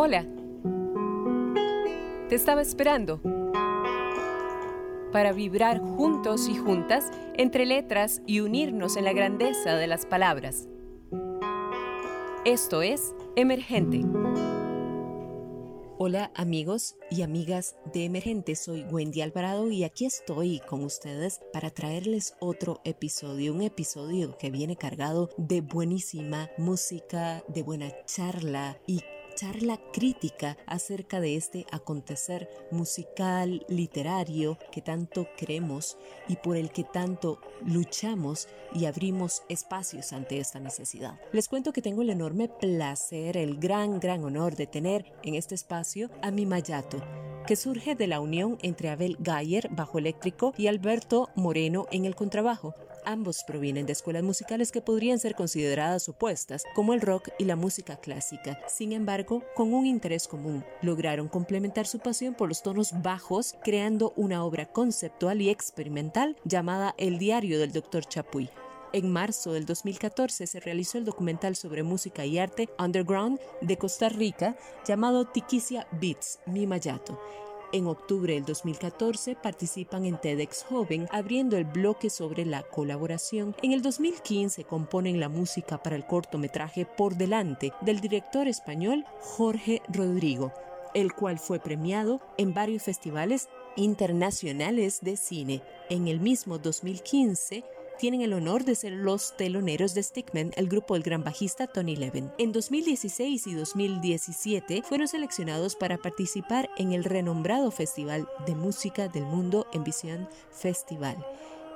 Hola. Te estaba esperando para vibrar juntos y juntas entre letras y unirnos en la grandeza de las palabras. Esto es Emergente. Hola amigos y amigas de Emergente, soy Wendy Alvarado y aquí estoy con ustedes para traerles otro episodio, un episodio que viene cargado de buenísima música, de buena charla y charla crítica acerca de este acontecer musical, literario que tanto queremos y por el que tanto luchamos y abrimos espacios ante esta necesidad. Les cuento que tengo el enorme placer, el gran, gran honor de tener en este espacio a mi Mayato que surge de la unión entre Abel Gayer, bajo eléctrico, y Alberto Moreno en el contrabajo. Ambos provienen de escuelas musicales que podrían ser consideradas opuestas, como el rock y la música clásica. Sin embargo, con un interés común, lograron complementar su pasión por los tonos bajos, creando una obra conceptual y experimental llamada El diario del Dr. Chapuy. En marzo del 2014 se realizó el documental sobre música y arte underground de Costa Rica llamado Tiquicia Beats, Mi Mayato, en octubre del 2014 participan en TEDx Joven abriendo el bloque sobre la colaboración. En el 2015 componen la música para el cortometraje Por Delante del director español Jorge Rodrigo, el cual fue premiado en varios festivales internacionales de cine. En el mismo 2015 tienen el honor de ser los teloneros de Stickman, el grupo del gran bajista Tony Levin. En 2016 y 2017 fueron seleccionados para participar en el renombrado Festival de Música del Mundo en Visión Festival.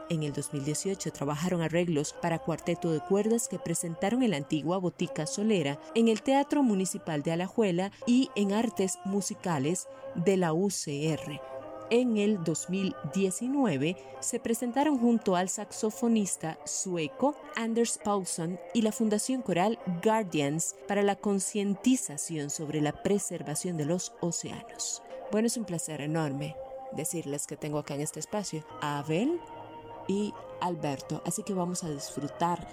En el 2018 trabajaron arreglos para cuarteto de cuerdas que presentaron en la antigua Botica Solera, en el Teatro Municipal de Alajuela y en Artes Musicales de la UCR en el 2019 se presentaron junto al saxofonista sueco Anders Paulson y la Fundación Coral Guardians para la concientización sobre la preservación de los océanos. Bueno, es un placer enorme decirles que tengo acá en este espacio a Abel y Alberto, así que vamos a disfrutar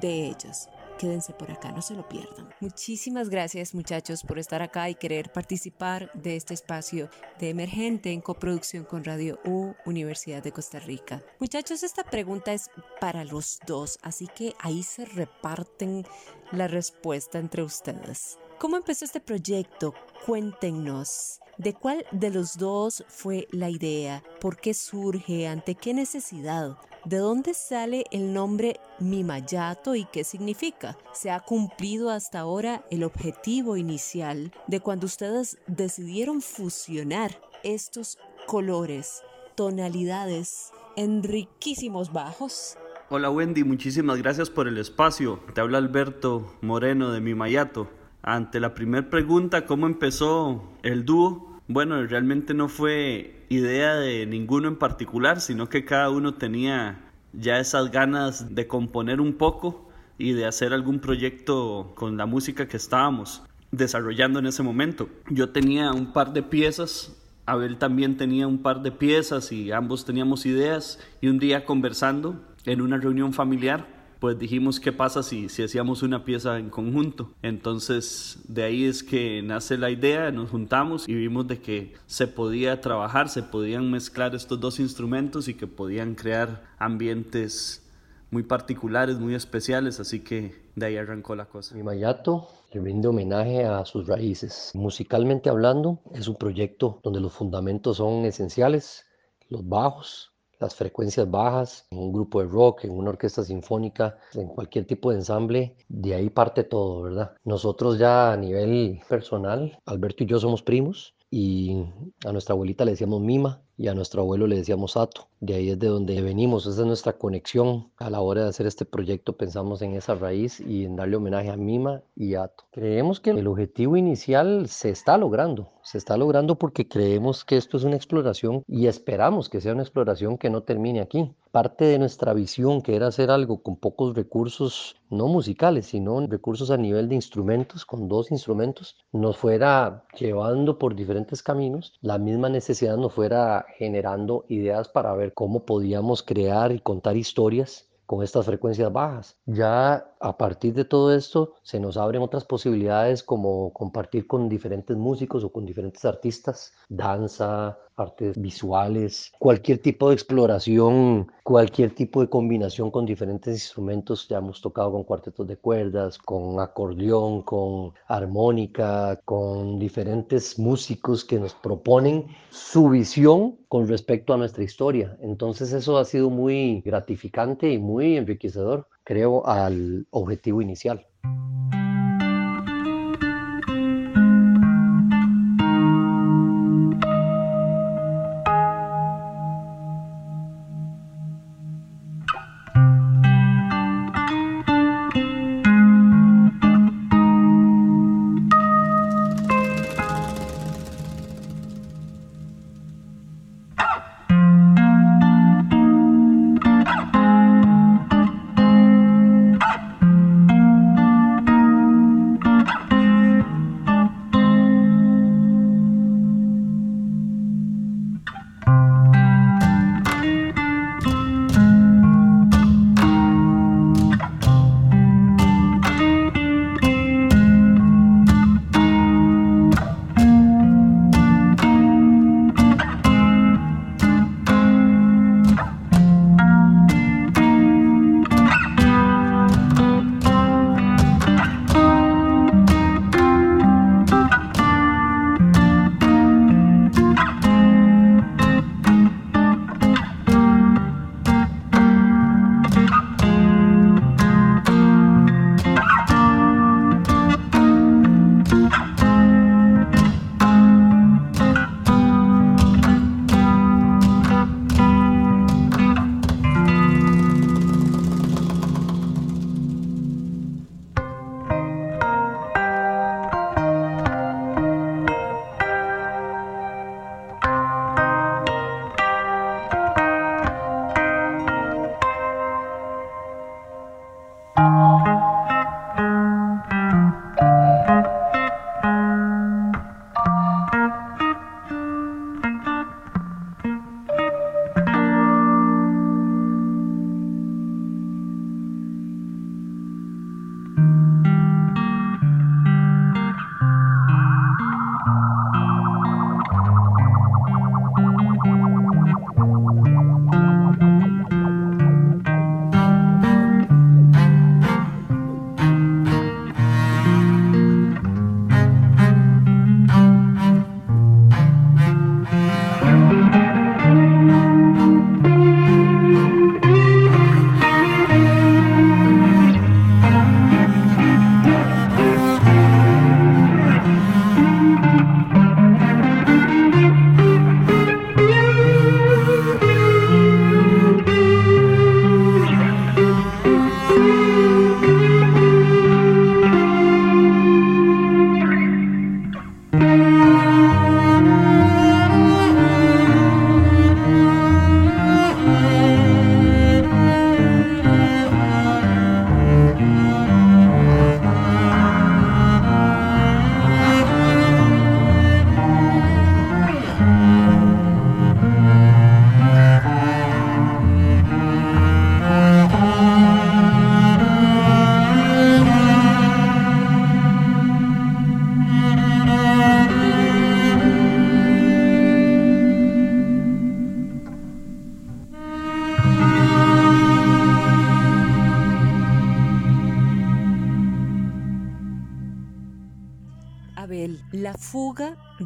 de ellos quédense por acá, no se lo pierdan. Muchísimas gracias muchachos por estar acá y querer participar de este espacio de emergente en coproducción con Radio U, Universidad de Costa Rica. Muchachos, esta pregunta es para los dos, así que ahí se reparten la respuesta entre ustedes. ¿Cómo empezó este proyecto? Cuéntenos. ¿De cuál de los dos fue la idea? ¿Por qué surge? ¿Ante qué necesidad? ¿De dónde sale el nombre Mimayato y qué significa? ¿Se ha cumplido hasta ahora el objetivo inicial de cuando ustedes decidieron fusionar estos colores, tonalidades en riquísimos bajos? Hola Wendy, muchísimas gracias por el espacio. Te habla Alberto Moreno de Mimayato. Ante la primera pregunta, ¿cómo empezó el dúo? Bueno, realmente no fue idea de ninguno en particular, sino que cada uno tenía ya esas ganas de componer un poco y de hacer algún proyecto con la música que estábamos desarrollando en ese momento. Yo tenía un par de piezas, Abel también tenía un par de piezas y ambos teníamos ideas y un día conversando en una reunión familiar pues dijimos qué pasa si, si hacíamos una pieza en conjunto. Entonces de ahí es que nace la idea, nos juntamos y vimos de que se podía trabajar, se podían mezclar estos dos instrumentos y que podían crear ambientes muy particulares, muy especiales, así que de ahí arrancó la cosa. Mi Mayato le rinde homenaje a sus raíces. Musicalmente hablando, es un proyecto donde los fundamentos son esenciales, los bajos, las frecuencias bajas, en un grupo de rock, en una orquesta sinfónica, en cualquier tipo de ensamble, de ahí parte todo, ¿verdad? Nosotros ya a nivel personal, Alberto y yo somos primos y a nuestra abuelita le decíamos Mima y a nuestro abuelo le decíamos Ato. De ahí es de donde venimos, esa es nuestra conexión. A la hora de hacer este proyecto pensamos en esa raíz y en darle homenaje a Mima y Ato. Creemos que el objetivo inicial se está logrando, se está logrando porque creemos que esto es una exploración y esperamos que sea una exploración que no termine aquí. Parte de nuestra visión, que era hacer algo con pocos recursos, no musicales, sino recursos a nivel de instrumentos, con dos instrumentos, nos fuera llevando por diferentes caminos, la misma necesidad nos fuera generando ideas para ver cómo podíamos crear y contar historias con estas frecuencias bajas. Ya a partir de todo esto se nos abren otras posibilidades como compartir con diferentes músicos o con diferentes artistas, danza, artes visuales, cualquier tipo de exploración, cualquier tipo de combinación con diferentes instrumentos. Ya hemos tocado con cuartetos de cuerdas, con acordeón, con armónica, con diferentes músicos que nos proponen su visión con respecto a nuestra historia. Entonces eso ha sido muy gratificante y muy enriquecedor, creo, al objetivo inicial.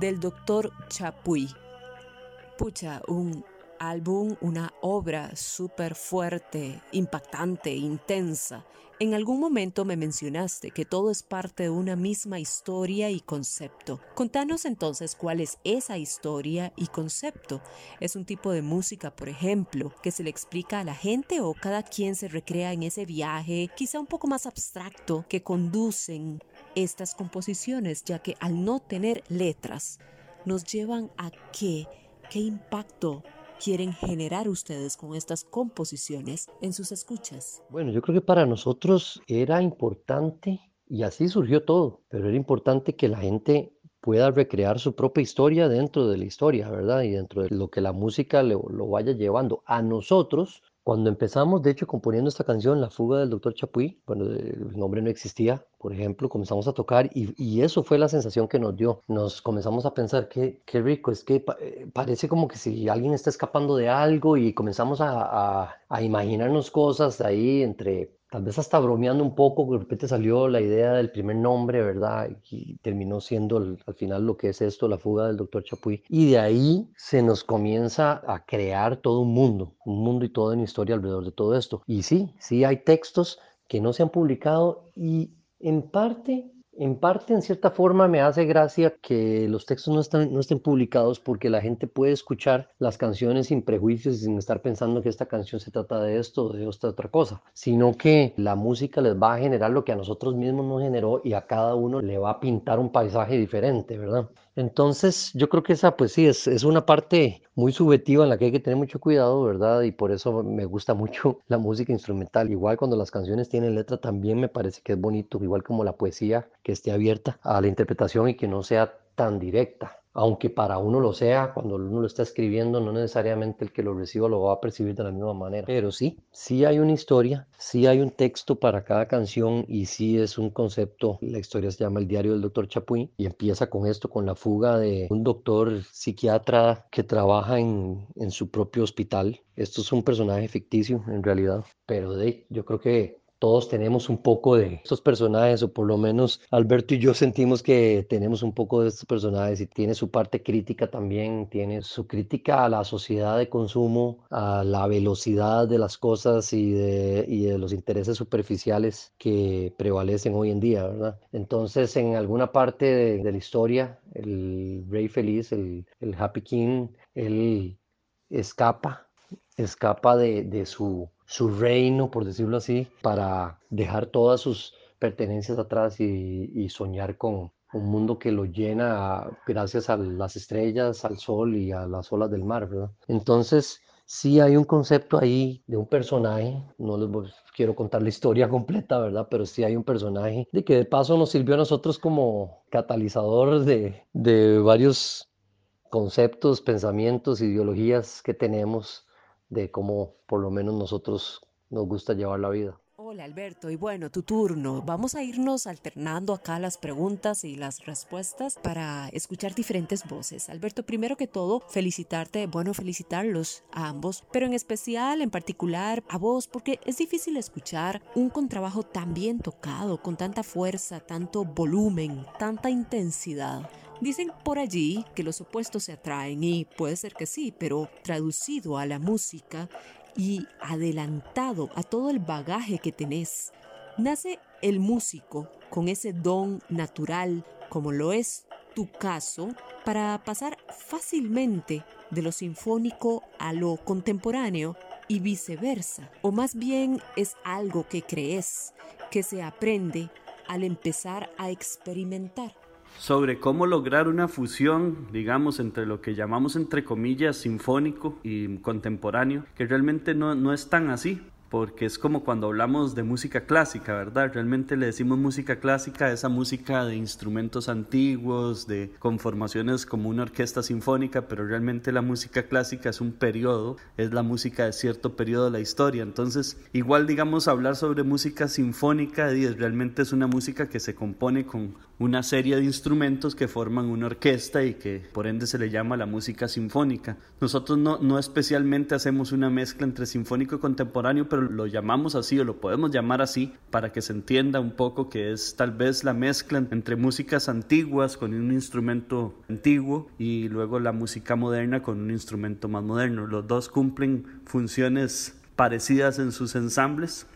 Del doctor Chapuy. Pucha, un álbum, una obra súper fuerte, impactante, intensa. En algún momento me mencionaste que todo es parte de una misma historia y concepto. Contanos entonces cuál es esa historia y concepto. ¿Es un tipo de música, por ejemplo, que se le explica a la gente o cada quien se recrea en ese viaje, quizá un poco más abstracto, que conducen estas composiciones, ya que al no tener letras, nos llevan a qué, qué impacto quieren generar ustedes con estas composiciones en sus escuchas? Bueno, yo creo que para nosotros era importante, y así surgió todo, pero era importante que la gente pueda recrear su propia historia dentro de la historia, ¿verdad? Y dentro de lo que la música lo, vaya llevando. A nosotros Cuando empezamos, de hecho, componiendo esta canción, La fuga del doctor Chapuy, bueno, el nombre no existía, por ejemplo, comenzamos a tocar y, y, eso fue la sensación que nos dio. Nos comenzamos a pensar que qué rico, es que eh, parece como que si alguien está escapando de algo y comenzamos a, a, a imaginarnos cosas ahí entre tal vez hasta bromeando un poco, de repente salió la idea del primer nombre, ¿verdad? Y terminó siendo al final lo que es esto, la fuga del doctor Chapuy. Y de ahí se nos comienza a crear todo un mundo, un mundo y toda una historia alrededor de todo esto. Y sí, sí hay textos que no se han publicado y en parte en parte, en cierta forma, me hace gracia que los textos no, están, no estén publicados porque la gente puede escuchar las canciones sin prejuicios y sin estar pensando que esta canción se trata de esto o de esta otra cosa, sino que la música les va a generar lo que a nosotros mismos nos generó y a cada uno le va a pintar un paisaje diferente, ¿verdad? Entonces, yo creo que esa, pues sí, es, es una parte muy subjetiva en la que hay que tener mucho cuidado, ¿verdad? Y por eso me gusta mucho la música instrumental. Igual cuando las canciones tienen letra, también me parece que es bonito, igual como la poesía, que esté abierta a la interpretación y que no sea tan directa aunque para uno lo sea, cuando uno lo está escribiendo, no necesariamente el que lo reciba lo va a percibir de la misma manera. Pero sí, sí hay una historia, sí hay un texto para cada canción y sí es un concepto. La historia se llama El diario del doctor Chapuy y empieza con esto, con la fuga de un doctor psiquiatra que trabaja en, en su propio hospital. Esto es un personaje ficticio en realidad, pero de, yo creo que todos tenemos un poco de estos personajes, o por lo menos Alberto y yo sentimos que tenemos un poco de estos personajes y tiene su parte crítica también, tiene su crítica a la sociedad de consumo, a la velocidad de las cosas y de, y de los intereses superficiales que prevalecen hoy en día, ¿verdad? Entonces, en alguna parte de, la historia, el rey feliz, el, el Happy King, él escapa, escapa de, de su su reino, por decirlo así, para dejar todas sus pertenencias atrás y, soñar con un mundo que lo llena gracias a las estrellas, al sol y a las olas del mar. Entonces, sí hay un concepto ahí de un personaje, no quiero contar la historia completa, ¿verdad? Pero sí hay un personaje de que de paso nos sirvió a nosotros como catalizador de, de varios conceptos, pensamientos, ideologías que tenemos de cómo por lo menos nosotros nos gusta llevar la vida. Hola Alberto, y bueno, tu turno. Vamos a irnos alternando acá las preguntas y las respuestas para escuchar diferentes voces. Alberto, primero que todo, felicitarte, bueno, felicitarlos a ambos, pero en especial, en particular, a vos, porque es difícil escuchar un contrabajo tan bien tocado, con tanta fuerza, tanto volumen, tanta intensidad. Dicen por allí que los opuestos se atraen y puede ser que sí, pero traducido a la música y adelantado a todo el bagaje que tenés, nace el músico con ese don natural, como lo es tu caso, para pasar fácilmente de lo sinfónico a lo contemporáneo y viceversa. O más bien es algo que crees, que se aprende al empezar a experimentar sobre cómo lograr una fusión, digamos, entre lo que llamamos entre comillas sinfónico y contemporáneo, que realmente no, no es tan así porque es como cuando hablamos de música clásica, ¿verdad? Realmente le decimos música clásica a esa música de instrumentos antiguos, de conformaciones como una orquesta sinfónica, pero realmente la música clásica es un periodo, es la música de cierto periodo de la historia. Entonces, igual digamos hablar sobre música sinfónica, realmente es una música que se compone con una serie de instrumentos que forman una orquesta y que por ende se le llama la música sinfónica. Nosotros no, no especialmente hacemos una mezcla entre sinfónico y contemporáneo, pero lo llamamos así o lo podemos llamar así para que se entienda un poco que es tal vez la mezcla entre músicas antiguas con un instrumento antiguo y luego la música moderna con un instrumento más moderno. Los dos cumplen funciones parecidas en sus ensambles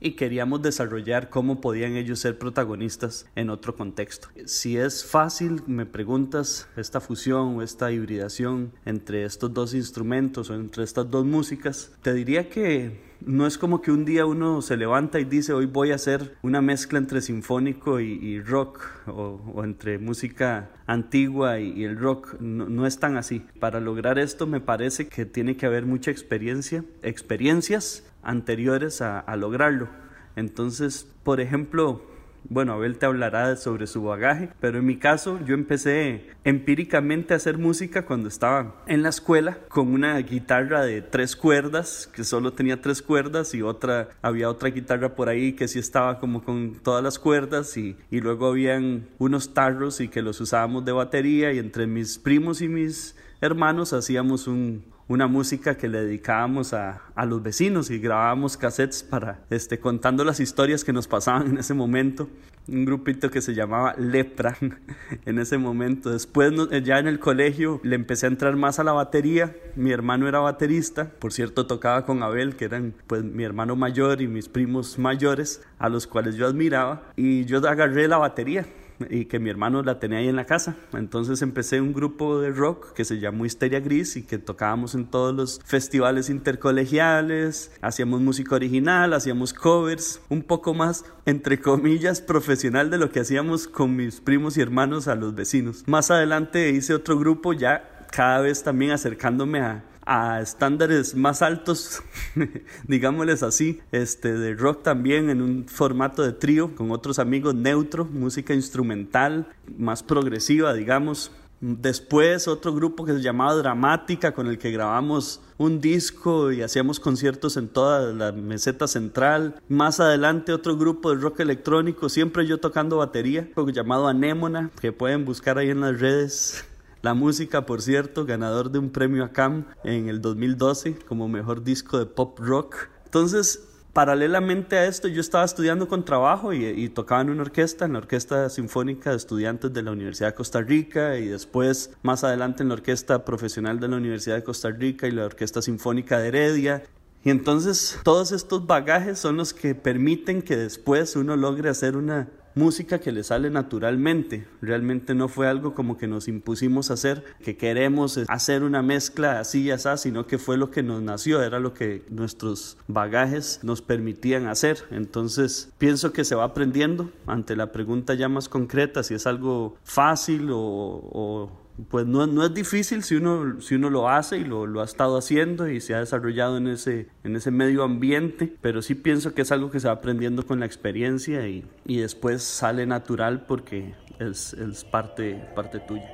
y queríamos desarrollar cómo podían ellos ser protagonistas en otro contexto. Si es fácil, me preguntas, esta fusión o esta hibridación entre estos dos instrumentos o entre estas dos músicas, te diría que no es como que un día uno se levanta y dice hoy voy a hacer una mezcla entre sinfónico y, rock o, entre música antigua y, el rock. No, es tan así. Para lograr esto me parece que tiene que haber mucha experiencia, experiencias anteriores a, lograrlo. Entonces, por ejemplo, bueno, Abel te hablará sobre su bagaje, pero en mi caso yo empecé empíricamente a hacer música cuando estaba en la escuela con una guitarra de tres cuerdas, que solo tenía tres cuerdas y otra, había otra guitarra por ahí que sí estaba como con todas las cuerdas y, y luego habían unos tarros y que los usábamos de batería y entre mis primos y mis hermanos hacíamos un, una música que le dedicábamos a, a, los vecinos y grabábamos cassettes para este, contando las historias que nos pasaban en ese momento. Un grupito que se llamaba Lepra en ese momento. Después ya en el colegio le empecé a entrar más a la batería. Mi hermano era baterista, por cierto tocaba con Abel, que eran pues mi hermano mayor y mis primos mayores, a los cuales yo admiraba. Y yo agarré la batería y que mi hermano la tenía ahí en la casa. Entonces empecé un grupo de rock que se llamó Histeria Gris y que tocábamos en todos los festivales intercolegiales, hacíamos música original, hacíamos covers, un poco más, entre comillas, profesional de lo que hacíamos con mis primos y hermanos a los vecinos. Más adelante hice otro grupo ya cada vez también acercándome a, a estándares más altos, digámosles así, este, de rock también en un formato de trío con otros amigos neutro, música instrumental, más progresiva, digamos. Después otro grupo que se llamaba Dramática, con el que grabamos un disco y hacíamos conciertos en toda la meseta central. Más adelante otro grupo de rock electrónico, siempre yo tocando batería, llamado Anémona, que pueden buscar ahí en las redes. La música, por cierto, ganador de un premio ACAM en el 2012 como mejor disco de pop rock. Entonces, paralelamente a esto, yo estaba estudiando con trabajo y, tocaba en una orquesta, en la Orquesta Sinfónica de Estudiantes de la Universidad de Costa Rica y después, más adelante, en la Orquesta Profesional de la Universidad de Costa Rica y la Orquesta Sinfónica de Heredia. Y entonces todos estos bagajes son los que permiten que después uno logre hacer una música que le sale naturalmente. Realmente no fue algo como que nos impusimos hacer, que queremos hacer una mezcla así y así, sino que fue lo que nos nació, era lo que nuestros bagajes nos permitían hacer. Entonces pienso que se va aprendiendo ante la pregunta ya más concreta, si es algo fácil o, o pues no, no, es difícil si uno, si uno lo hace y lo, ha estado haciendo y se ha desarrollado en ese, en ese medio ambiente, pero sí pienso que es algo que se va aprendiendo con la experiencia y, y después sale natural porque es, es parte, parte tuya.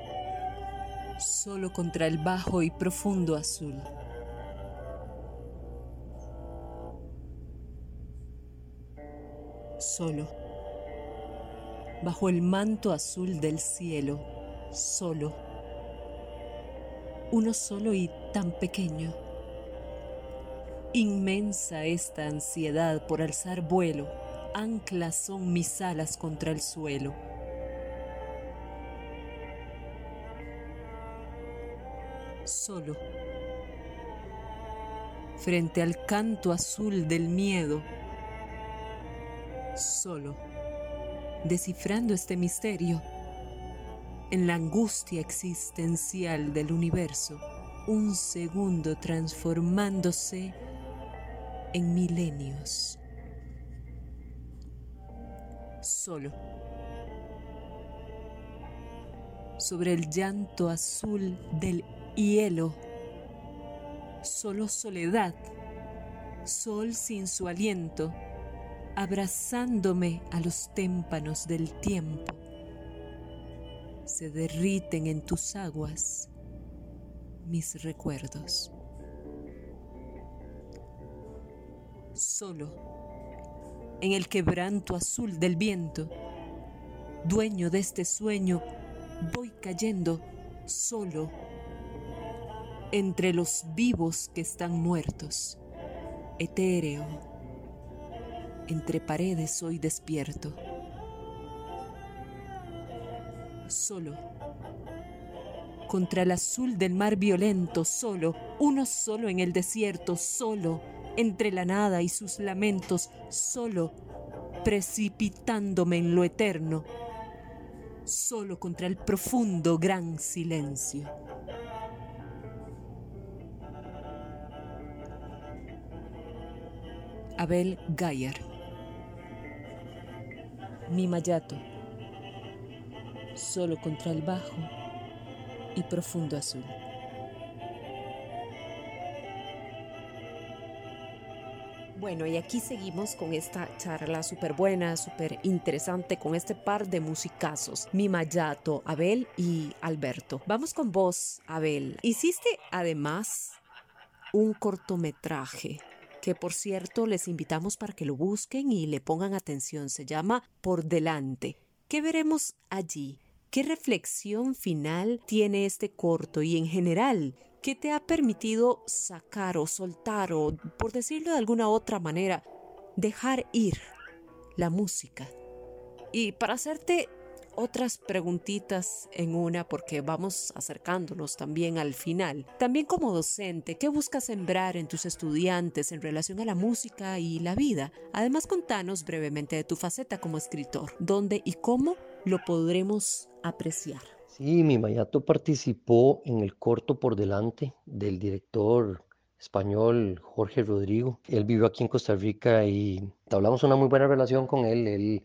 Solo contra el bajo y profundo azul. Solo. Bajo el manto azul del cielo. Solo uno solo y tan pequeño. Inmensa esta ansiedad por alzar vuelo, anclas son mis alas contra el suelo. Solo, frente al canto azul del miedo, solo, descifrando este misterio en la angustia existencial del universo, un segundo transformándose en milenios. Solo. Sobre el llanto azul del hielo, solo soledad, sol sin su aliento, abrazándome a los témpanos del tiempo se derriten en tus aguas mis recuerdos. Solo en el quebranto azul del viento, dueño de este sueño, voy cayendo solo entre los vivos que están muertos, etéreo, entre paredes soy despierto solo. Contra el azul del mar violento, solo, uno solo en el desierto, solo, entre la nada y sus lamentos, solo, precipitándome en lo eterno, solo contra el profundo gran silencio. Abel Gayer. Mi Mayato solo contra el bajo y profundo azul. Bueno, y aquí seguimos con esta charla súper buena, súper interesante, con este par de musicazos, Mimayato, Abel y Alberto. Vamos con vos, Abel. Hiciste además un cortometraje que por cierto les invitamos para que lo busquen y le pongan atención. Se llama Por Delante. ¿Qué veremos allí? ¿Qué reflexión final tiene este corto y en general ¿Qué te ha permitido sacar o soltar o, por decirlo de alguna otra manera, dejar ir la música? Y para hacerte otras preguntitas en una, porque vamos acercándonos también al final. También como docente, ¿qué buscas sembrar en tus estudiantes en relación a la música y la vida? Además, contanos brevemente de tu faceta como escritor, dónde y cómo lo podremos apreciar. Sí, mi Mayato participó en el corto por delante del director español Jorge Rodrigo. Él vivió aquí en Costa Rica y hablamos una muy buena relación con él. Él,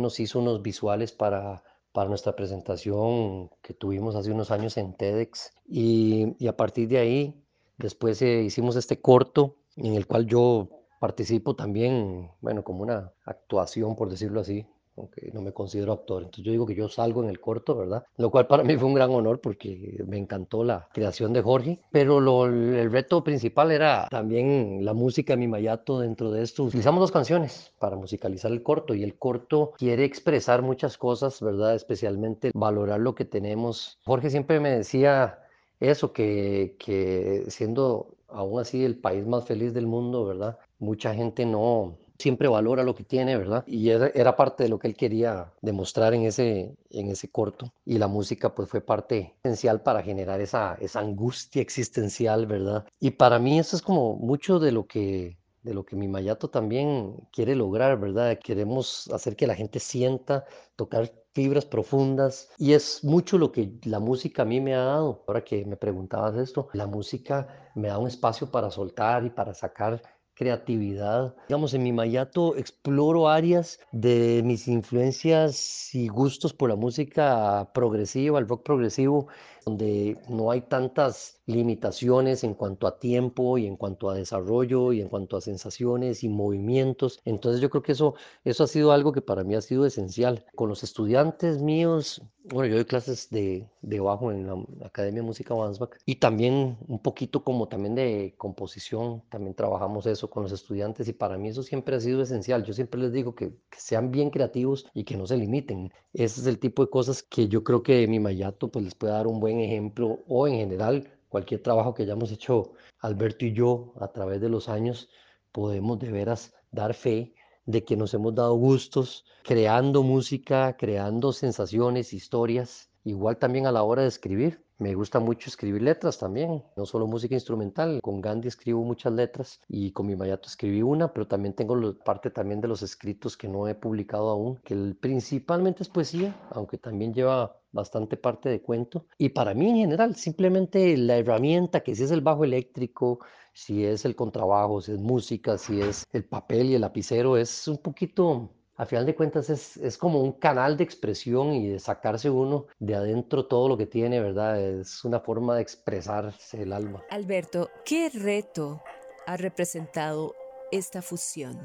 nos hizo unos visuales para, nuestra presentación que tuvimos hace unos años en TEDx. Y, y a partir de ahí, después eh, hicimos este corto en el cual yo participo también, bueno, como una actuación, por decirlo así, aunque no me considero actor. Entonces yo digo que yo salgo en el corto, ¿verdad? Lo cual para mí fue un gran honor porque me encantó la creación de Jorge. Pero lo, el reto principal era también la música mi mayato dentro de esto. Utilizamos dos canciones para musicalizar el corto y el corto quiere expresar muchas cosas, ¿verdad? Especialmente valorar lo que tenemos. Jorge siempre me decía eso, que, que siendo aún así el país más feliz del mundo, ¿verdad? Mucha gente no, siempre valora lo que tiene, ¿verdad? Y era, parte de lo que él quería demostrar en ese, en ese corto. Y la música pues fue parte esencial para generar esa, esa angustia existencial, ¿verdad? Y para mí eso es como mucho de lo que de lo que mi Mayato también quiere lograr, ¿verdad? Queremos hacer que la gente sienta, tocar fibras profundas y es mucho lo que la música a mí me ha dado. Ahora que me preguntabas esto, la música me da un espacio para soltar y para sacar creatividad. Digamos, en mi Mayato exploro áreas de mis influencias y gustos por la música progresiva, el rock progresivo, donde no hay tantas limitaciones en cuanto a tiempo y en cuanto a desarrollo y en cuanto a sensaciones y movimientos. Entonces yo creo que eso, eso ha sido algo que para mí ha sido esencial. Con los estudiantes míos, bueno, yo doy clases de, de bajo en la Academia Música Wansbach y también un poquito como también de composición, también trabajamos eso con los estudiantes y para mí eso siempre ha sido esencial. Yo siempre les digo que, que sean bien creativos y que no se limiten. Ese es el tipo de cosas que yo creo que mi Mayato pues les puede dar un buen ejemplo o en general cualquier trabajo que hayamos hecho Alberto y yo a través de los años, podemos de veras dar fe de que nos hemos dado gustos creando música, creando sensaciones, historias, igual también a la hora de escribir. Me gusta mucho escribir letras también, no solo música instrumental. Con Gandhi escribo muchas letras y con mi Mayato escribí una, pero también tengo parte también de los escritos que no he publicado aún, que principalmente es poesía, aunque también lleva bastante parte de cuento. Y para mí en general, simplemente la herramienta, que si es el bajo eléctrico, si es el contrabajo, si es música, si es el papel y el lapicero, es un poquito a final de cuentas es, es, como un canal de expresión y de sacarse uno de adentro todo lo que tiene, ¿verdad? Es una forma de expresarse el alma. Alberto, ¿qué reto ha representado esta fusión?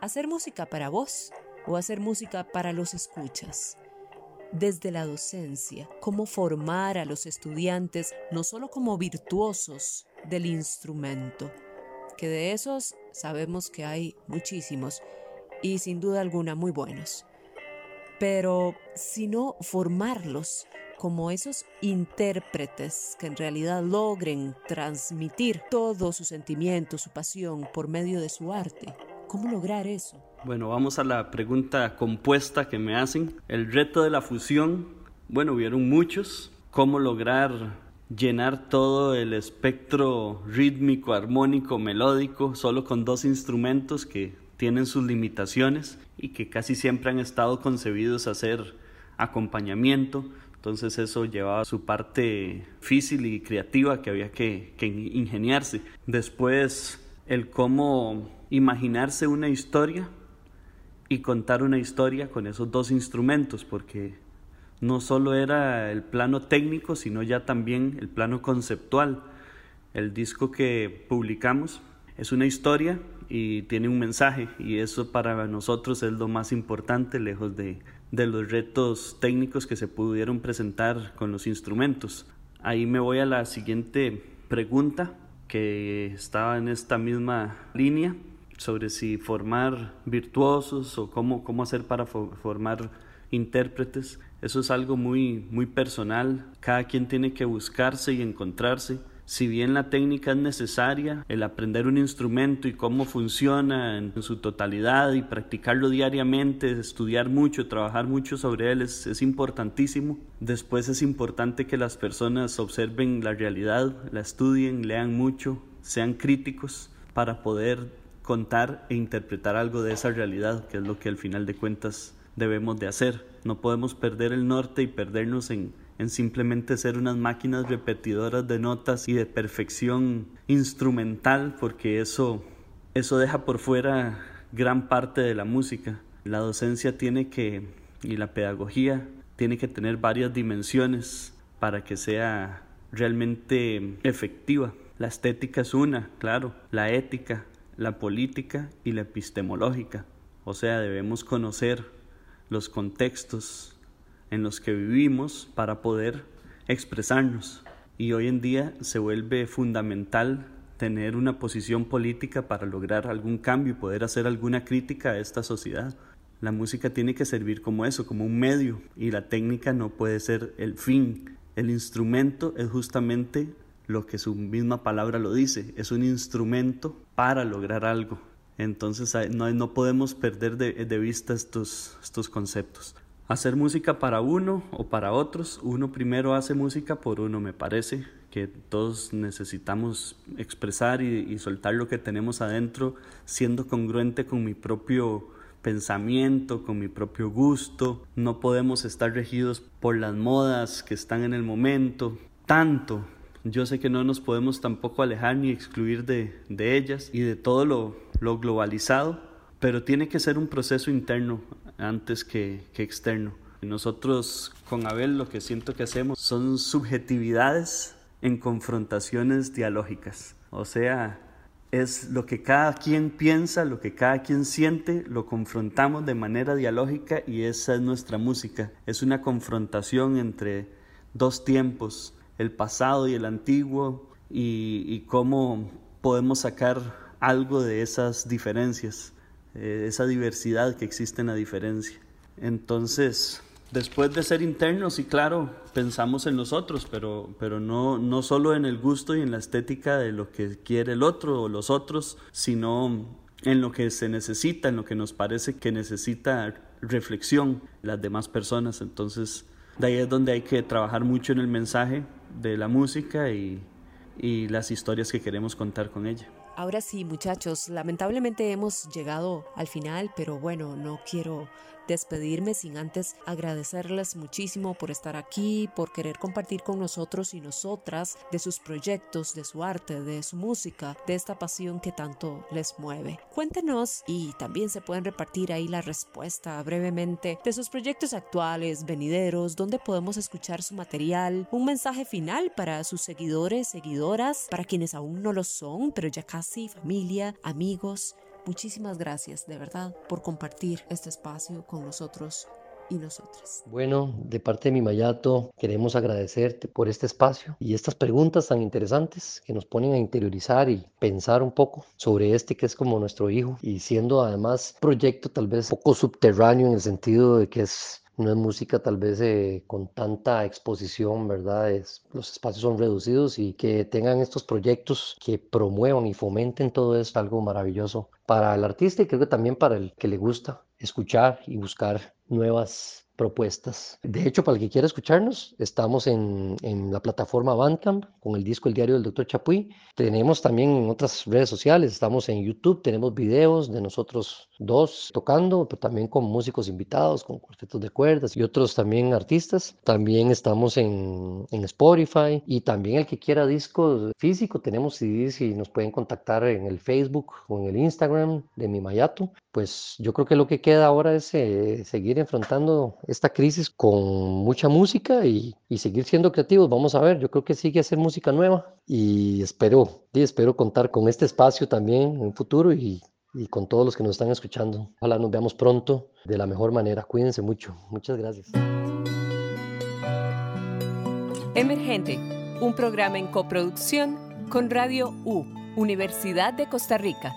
¿Hacer música para vos o hacer música para los escuchas? Desde la docencia, cómo formar a los estudiantes no solo como virtuosos del instrumento, que de esos sabemos que hay muchísimos, y sin duda alguna muy buenos. Pero sino formarlos como esos intérpretes que en realidad logren transmitir todo su sentimiento, su pasión por medio de su arte. ¿Cómo lograr eso? Bueno, vamos a la pregunta compuesta que me hacen. El reto de la fusión, bueno, hubieron muchos. ¿Cómo lograr llenar todo el espectro rítmico, armónico, melódico, solo con dos instrumentos que tienen sus limitaciones y que casi siempre han estado concebidos a hacer acompañamiento. Entonces eso llevaba su parte física y creativa que había que ingeniarse. Después el cómo imaginarse una historia y contar una historia con esos dos instrumentos, porque no solo era el plano técnico, sino ya también el plano conceptual. El disco que publicamos es una historia y tiene un mensaje y eso para nosotros es lo más importante lejos de, de los retos técnicos que se pudieron presentar con los instrumentos. Ahí me voy a la siguiente pregunta que estaba en esta misma línea sobre si formar virtuosos o cómo, cómo hacer para formar intérpretes. Eso es algo muy, muy personal. Cada quien tiene que buscarse y encontrarse. Si bien la técnica es necesaria, el aprender un instrumento y cómo funciona en su totalidad y practicarlo diariamente, estudiar mucho, trabajar mucho sobre él es, es importantísimo. Después es importante que las personas observen la realidad, la estudien, lean mucho, sean críticos para poder contar e interpretar algo de esa realidad, que es lo que al final de cuentas debemos de hacer. No podemos perder el norte y perdernos en, en simplemente ser unas máquinas repetidoras de notas y de perfección instrumental, porque eso, eso deja por fuera gran parte de la música. La docencia tiene que, y la pedagogía, tiene que tener varias dimensiones para que sea realmente efectiva. La estética es una, claro, la ética, la política y la epistemológica. O sea, debemos conocer los contextos en los que vivimos para poder expresarnos. Y hoy en día se vuelve fundamental tener una posición política para lograr algún cambio y poder hacer alguna crítica a esta sociedad. La música tiene que servir como eso, como un medio, y la técnica no puede ser el fin. El instrumento es justamente lo que su misma palabra lo dice, es un instrumento para lograr algo. Entonces no, podemos perder de, vista estos conceptos. Hacer música para uno o para otros, uno primero hace música por uno, me parece que todos necesitamos expresar y, soltar lo que tenemos adentro, siendo congruente con mi propio pensamiento, con mi propio gusto. No podemos estar regidos por las modas que están en el momento. Tanto yo sé que no nos podemos tampoco alejar ni excluir de, de ellas y de todo lo, lo, globalizado, pero tiene que ser un proceso interno antes que, que externo. Nosotros con Abel lo que siento que hacemos son subjetividades en confrontaciones dialógicas. O sea, es lo que cada quien piensa, lo que cada quien siente, lo confrontamos de manera dialógica y esa es nuestra música. Es una confrontación entre dos tiempos, el pasado y el antiguo y, cómo podemos sacar algo de esas diferencias, eh, esa diversidad que existe en la diferencia. Entonces, después de ser internos, y claro, pensamos en nosotros, pero, pero no, no solo en el gusto y en la estética de lo que quiere el otro o los otros, sino en lo que se necesita, en lo que nos parece que necesita reflexión las demás personas. Entonces, de ahí es donde hay que trabajar mucho en el mensaje de la música y, y las historias que queremos contar con ella. Ahora sí, muchachos, lamentablemente hemos llegado al final, pero bueno, no quiero despedirme sin antes agradecerles muchísimo por estar aquí, por querer compartir con nosotros y nosotras de sus proyectos, de su arte, de su música, de esta pasión que tanto les mueve. Cuéntenos y también se pueden repartir ahí la respuesta brevemente de sus proyectos actuales, venideros, donde podemos escuchar su material, un mensaje final para sus seguidores, seguidoras, para quienes aún no lo son, pero ya casi familia, amigos, Muchísimas gracias, de verdad, por compartir este espacio con nosotros y nosotras. Bueno, de parte de mi Mayato, queremos agradecerte por este espacio y estas preguntas tan interesantes que nos ponen a interiorizar y pensar un poco sobre este que es como nuestro hijo y siendo además proyecto tal vez poco subterráneo en el sentido de que es no es música tal vez eh, con tanta exposición, ¿verdad? Es, los espacios son reducidos y que tengan estos proyectos que promuevan y fomenten todo es algo maravilloso para el artista y creo que también para el que le gusta escuchar y buscar nuevas propuestas. De hecho, para el que quiera escucharnos, estamos en, en, la plataforma Bandcamp con el disco El Diario del Doctor Chapuy. Tenemos también en otras redes sociales, estamos en YouTube, tenemos videos de nosotros dos tocando, pero también con músicos invitados, con cuartetos de cuerdas y otros también artistas. También estamos en, en Spotify y también el que quiera discos físico, tenemos CDs y nos pueden contactar en el Facebook o en el Instagram de Mi Mayato pues yo creo que lo que queda ahora es eh, seguir enfrentando esta crisis con mucha música y, y, seguir siendo creativos. Vamos a ver, yo creo que sigue hacer música nueva y espero, y espero contar con este espacio también en el futuro y, y con todos los que nos están escuchando. Ojalá nos veamos pronto de la mejor manera. Cuídense mucho. Muchas gracias. Emergente, un programa en coproducción con Radio U, Universidad de Costa Rica.